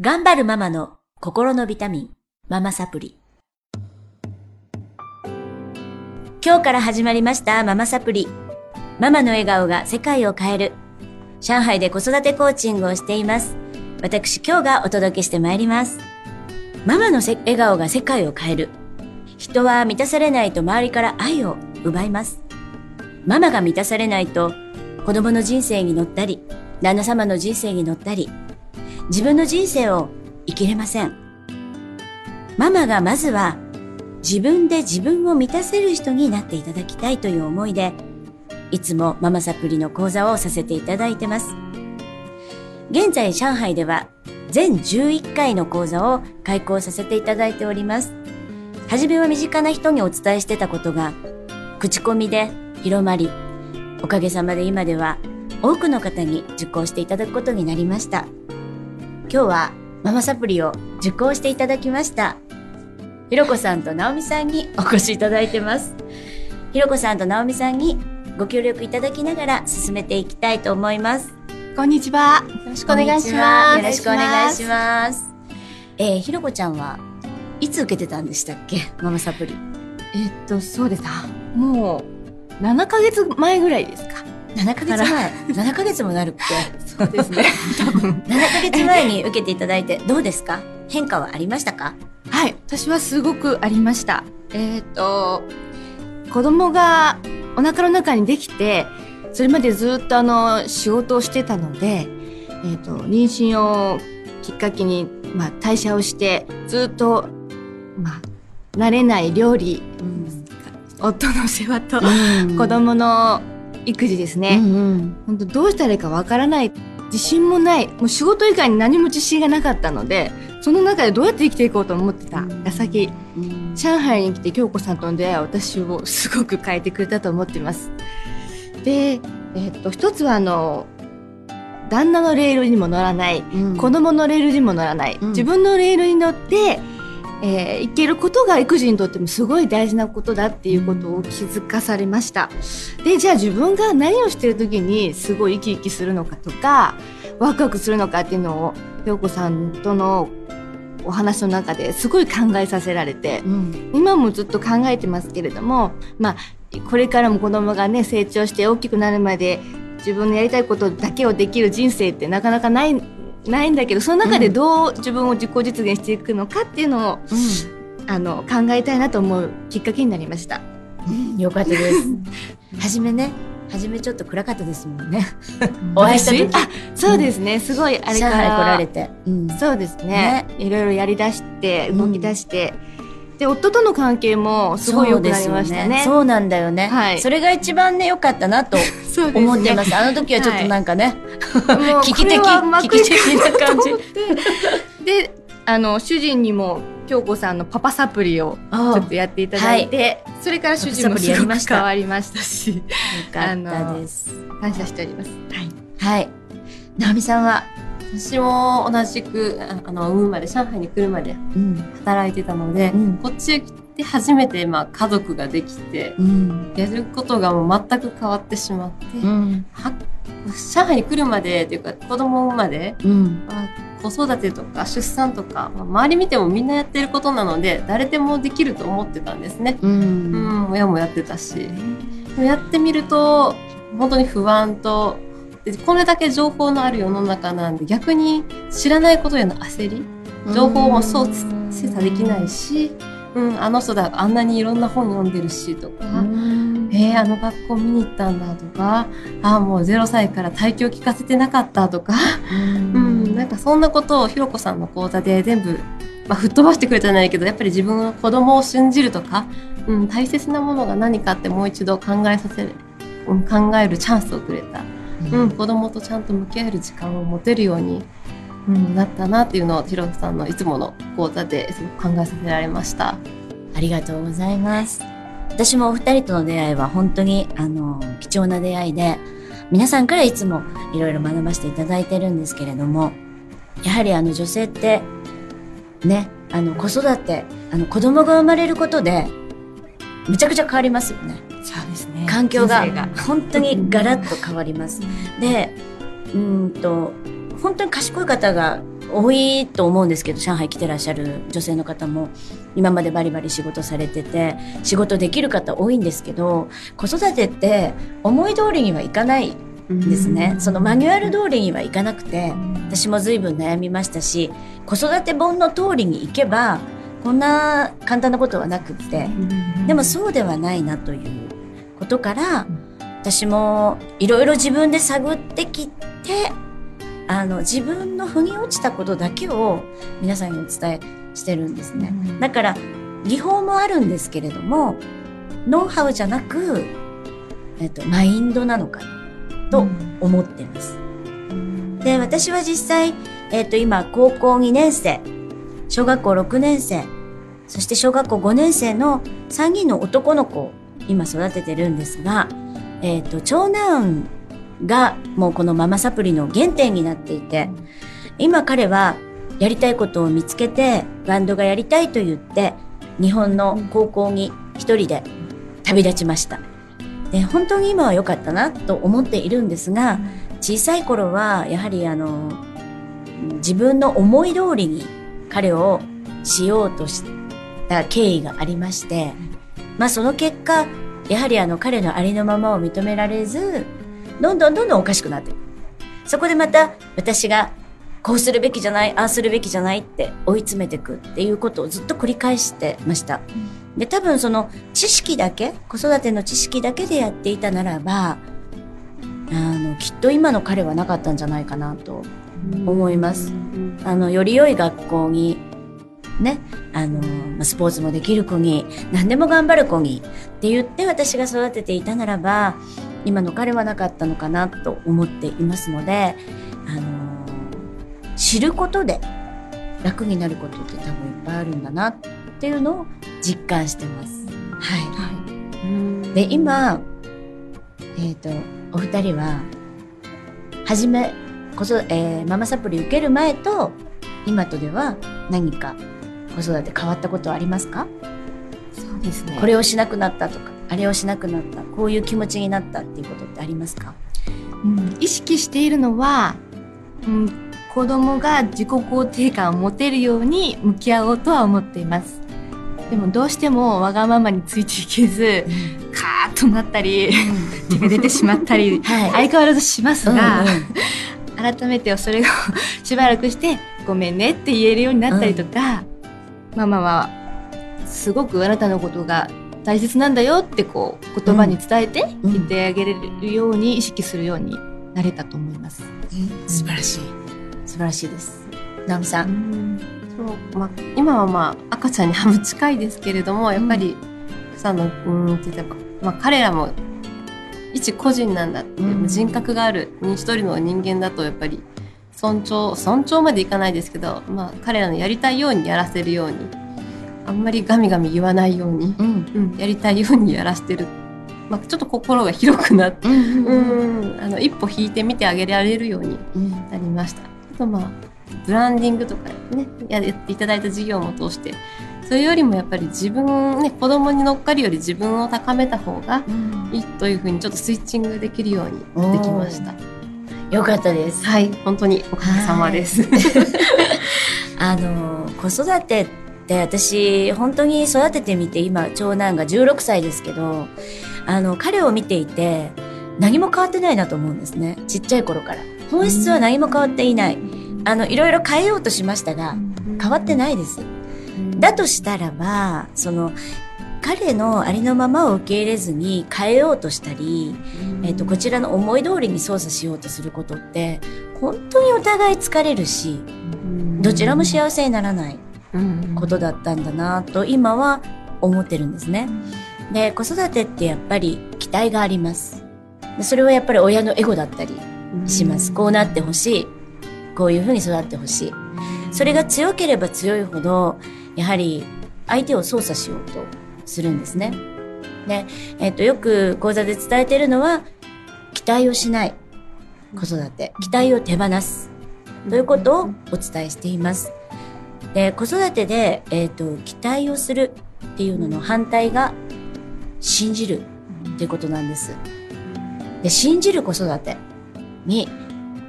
頑張るママの心のビタミン、ママサプリ。今日から始まりましたママサプリ。ママの笑顔が世界を変える。上海で子育てコーチングをしています。私今日がお届けしてまいります。ママの笑顔が世界を変える。人は満たされないと周りから愛を奪います。ママが満たされないと子供の人生に乗ったり、旦那様の人生に乗ったり、自分の人生を生きれません。ママがまずは自分で自分を満たせる人になっていただきたいという思いで、いつもママサプリの講座をさせていただいてます。現在上海では全11回の講座を開講させていただいております。はじめは身近な人にお伝えしてたことが、口コミで広まり、おかげさまで今では多くの方に受講していただくことになりました。今日はママサプリを受講していただきました。ひろこさんとなおみさんにお越しいただいてます。ひろこさんとなおみさんにご協力いただきながら進めていきたいと思います。こんにちは。よろしくお願いします。よろしくお願いします。えー、ひろこちゃんはいつ受けてたんでしたっけ？ママサプリ。えっと、そうです。もう、7ヶ月前ぐらいですか。7ヶ月前。7ヶ月もなるっけそうですね。多分。7ヶ月前に受けていただいてどうですか？変化はありましたか？はい私はすごくありました。えっ、ー、と子供がお腹の中にできてそれまでずっとあの仕事をしてたので、えっ、ー、と妊娠をきっかけに、まあ、代謝をしてずっと、まあ、慣れない料理、うん、夫の世話と、うん、子供の育児ですね。うんうん、本当どうしたらいいかわからない。自信もない。もう仕事以外に何も自信がなかったので、その中でどうやって生きていこうと思ってた。矢先、うん、上海に来て京子さんとの出会いは私をすごく変えてくれたと思っています。で、えー、っと、一つはあの、旦那のレールにも乗らない、うん、子供のレールにも乗らない、うん、自分のレールに乗って、えー、いけることが育児にとってもすごい大事なことだっていうことを気づかされました。で、じゃあ自分が何をしてる時にすごい生き生きするのかとか、ワクワクするのかっていうのを、陽子さんとのお話の中ですごい考えさせられて、うん、今もずっと考えてますけれども、まあ、これからも子供がね、成長して大きくなるまで自分のやりたいことだけをできる人生ってなかなかないないんだけどその中でどう自分を自己実現していくのかっていうのを、うん、あの考えたいなと思うきっかけになりました。うん、よかったです。はじめね初めちょっと暗かったですもんね。お会いした時。あ、そうですね。すごいあれから来られて、うん、そうですね。ねいろいろやり出して動き出して。で夫との関係もすごい良くなりましたね。そう、ね,、なんだよね、はい。それが一番ね良かったなと思ってます。すね、あの時はちょっとなんかね、はい、危機的危機的な感じ。で、あの主人にも京子さんのパパサプリをちょっとやっていただいて、はい、それから主人もすごく変わりましたし、よかったです。感謝しております。はい。はい。直美さんは私も同じくあの産むまで上海に来るまで働いてたので、うん、こっちへ来て初めてまあ家族ができて、うん、やることがもう全く変わってしまって、うん、上海に来るまでっていうか子供を産むまで、まあ、子育てとか出産とか、まあ、周り見てもみんなやってることなので誰でもできると思ってたんですね。うん。親もやってたし。やってみると本当に不安とこれだけ情報のある世の中なんで逆に知らないことへの焦り情報もそう精査できないし、うん、あの人だあんなにいろんな本読んでるしとか、えー、あの学校見に行ったんだとかあもう0歳から体教聞かせてなかったとか、うん、なんかそんなことをひろこさんの講座で全部、まあ、吹っ飛ばしてくれたじゃないけどやっぱり自分の子供を信じるとか、うん、大切なものが何かってもう一度考えさせる、うん、考えるチャンスをくれた。うん、子供とちゃんと向き合える時間を持てるように、うん、なったなっていうのをひろさんのいつもの講座ですごく考えさせられました。ありがとうございます。私もお二人との出会いは本当にあの貴重な出会いで皆さんからいつもいろいろ学ばせていただいてるんですけれどもやはりあの女性ってねあの子育てあの子供が生まれることでめちゃくちゃ変わりますよね。そうですね。環境が本当にガラッと変わります。で、うんと、本当に賢い方が多いと思うんですけど上海来てらっしゃる女性の方も今までバリバリ仕事されてて仕事できる方多いんですけど子育てって思い通りにはいかないですね、そのマニュアル通りにはいかなくて私も随分悩みましたし子育て本の通りに行けばこんな簡単なことはなくってでもそうではないなということから私もいろいろ自分で探ってきてあの自分の腑に落ちたことだけを皆さんにお伝えしてるんですね、だから技法もあるんですけれどもノウハウじゃなく、えっと、マインドなのかなと思ってます。で、私は実際、えっ、ー、と、今、高校2年生、小学校6年生、そして小学校5年生の3人の男の子を今育ててるんですが、えっ、ー、と、長男がもうこのママサプリの原点になっていて、今彼はやりたいことを見つけて、バンドがやりたいと言って、日本の高校に一人で旅立ちました。で本当に今は良かったなと思っているんですが小さい頃はやはりあの自分の思い通りに彼をしようとした経緯がありまして、まあその結果やはりあの彼のありのままを認められずどんどんどんどんおかしくなっていくそこでまた私がこうするべきじゃないああするべきじゃないって追い詰めていくっていうことをずっと繰り返してました。で、多分その知識だけ、子育ての知識だけでやっていたならば、あの、きっと今の彼はなかったんじゃないかなと思います。あの、より良い学校に、ね、あの、スポーツもできる子に、何でも頑張る子にって言って私が育てていたならば、今の彼はなかったのかなと思っていますので、あの、知ることで楽になることって多分いっぱいあるんだなっていうのを実感してます。はい。はい、で、今、えっ、ー、と、お二人は、はじめ、こそ、えー、ママサプリ受ける前と、今とでは何か子育て変わったことはありますか？そうですね。これをしなくなったとか、あれをしなくなった、こういう気持ちになったっていうことってありますか、うん、意識しているのは、うん、子供が自己肯定感を持てるように向き合おうとは思っています。でもどうしてもわがままについていけず、うん、カーッとなったり、手が出てしまったり、はい、相変わらずしますが、うんうん、改めてそれを しばらくしてごめんねって言えるようになったりとか、うん、ママはすごくあなたのことが大切なんだよってこう言葉に伝えて言ってあげれるように意識するようになれたと思います。素晴らしい。素晴らしいです。直美さん。そうまあ、今はまあ赤ちゃんに半分近いですけれどもやっぱり、うん、さんのうんって言ったまあ、彼らも一個人なんだって、うん、人格がある一人の人間だとやっぱり尊重尊重までいかないですけど、まあ、彼らのやりたいようにやらせるようにあんまりガミガミ言わないように、うん、うん、やりたいようにやらせてる、まあ、ちょっと心が広くなって、うんあの一歩引いてみてあげられるようになりました。あとまあブランディングとかね、やっていただいた事業も通して、それよりもやっぱり自分、ね、子供に乗っかるより自分を高めた方がいいというふうにちょっとスイッチングできるようにできました。よかったです。はい、本当におかげさまです。あの、子育てって私、本当に育ててみて、今、長男が16歳ですけど、あの、彼を見ていて、何も変わってないなと思うんですね。ちっちゃい頃から。本質は何も変わっていない。あの、いろいろ変えようとしましたが、変わってないです。だとしたらば、その、彼のありのままを受け入れずに変えようとしたり、えっ、と、こちらの思い通りに操作しようとすることって、本当にお互い疲れるし、どちらも幸せにならないことだったんだなと今は思ってるんですね。で、子育てってやっぱり期待があります。それはやっぱり親のエゴだったりします。こうなってほしい。こういうふうに育ってほしい。それが強ければ強いほど、やはり相手を操作しようとするんですね。で、えっ、と、よく講座で伝えてるのは、期待をしない子育て、期待を手放すということをお伝えしています。で、子育てで、えっ、と、期待をするっていうのの反対が、信じるっていうことなんです。で、信じる子育てに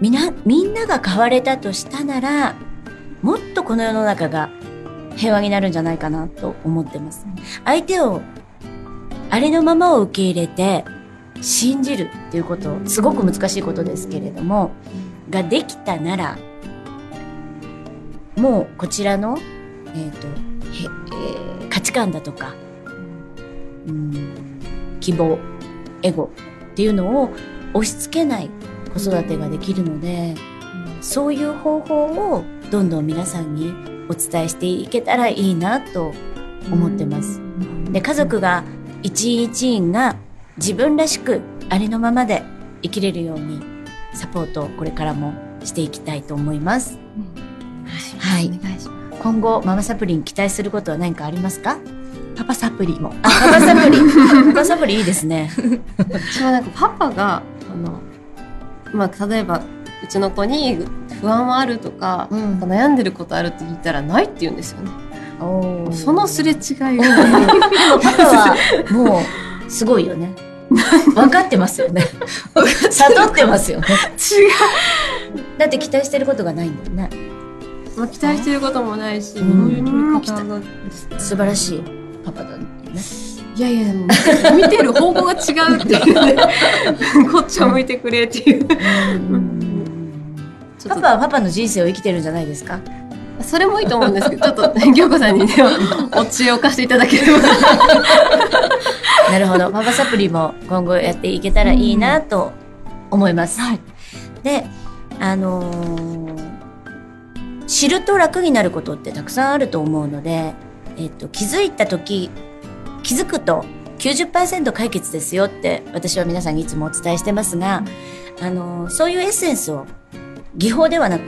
みな、みんなが変われたとしたなら、もっとこの世の中が平和になるんじゃないかなと思ってます。相手をありのままを受け入れて信じるっていうことすごく難しいことですけれどもができたならもうこちらの、えーとえー、価値観だとか、うん、希望エゴっていうのを押し付けない子育てができるので、そういう方法をどんどん皆さんにお伝えしていけたらいいなと思ってます。で家族が一員一員が自分らしくありのままで生きれるようにサポートをこれからもしていきたいと思います。はい、お願いします。今後ママサプリに期待することは何かありますか？パパサプリも。あ、パパサプリ。パパサプリいいですね。私はなんかパパがあのまあ例えばうちの子に不安はあるとか、うん、悩んでることあるって聞いたらないって言うんですよね。そのすれ違いもうすごいよね。分かってますよね。悟ってますよね。違う。だって期待してることがないんだよね。まあ、期待してることもないし、どういう取り方が素晴らしいパパだね。いやいや、見てる方向が違うっていう、ね、こっちを向いてくれっていう。パパはパパの人生を生きてるんじゃないですか？それもいいと思うんですけど、ちょっと、京子さんにね、お知恵を貸していただければ。なるほど。パパサプリも今後やっていけたらいいなと思います。はい、で、あのー、知ると楽になることってたくさんあると思うので、えっと、気づいた時、気づくと90%解決ですよって私は皆さんにいつもお伝えしてますが、あのー、そういうエッセンスを技法ではなく、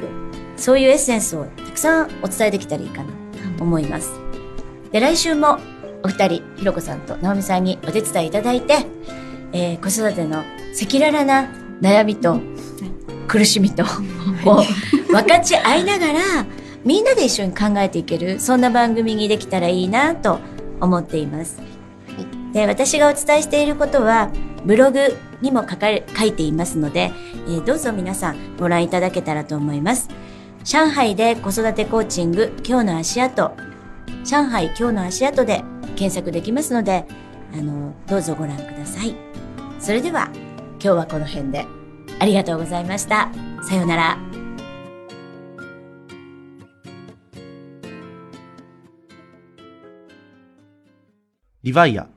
そういうエッセンスをたくさんお伝えできたらいいかなと思います。で、来週もお二人、ひろこさんと直美さんにお手伝いいただいて、えー、子育ての赤裸々な悩みと苦しみとを分かち合いながら、みんなで一緒に考えていける、そんな番組にできたらいいなと思っています。で、私がお伝えしていることは、ブログにも書かれ書いていますので、えー、どうぞ皆さんご覧いただけたらと思います。上海で子育てコーチング今日の足跡、上海今日の足跡で検索できますので、あの、どうぞご覧ください。それでは、今日はこの辺でありがとうございました。さようなら。リヴァイア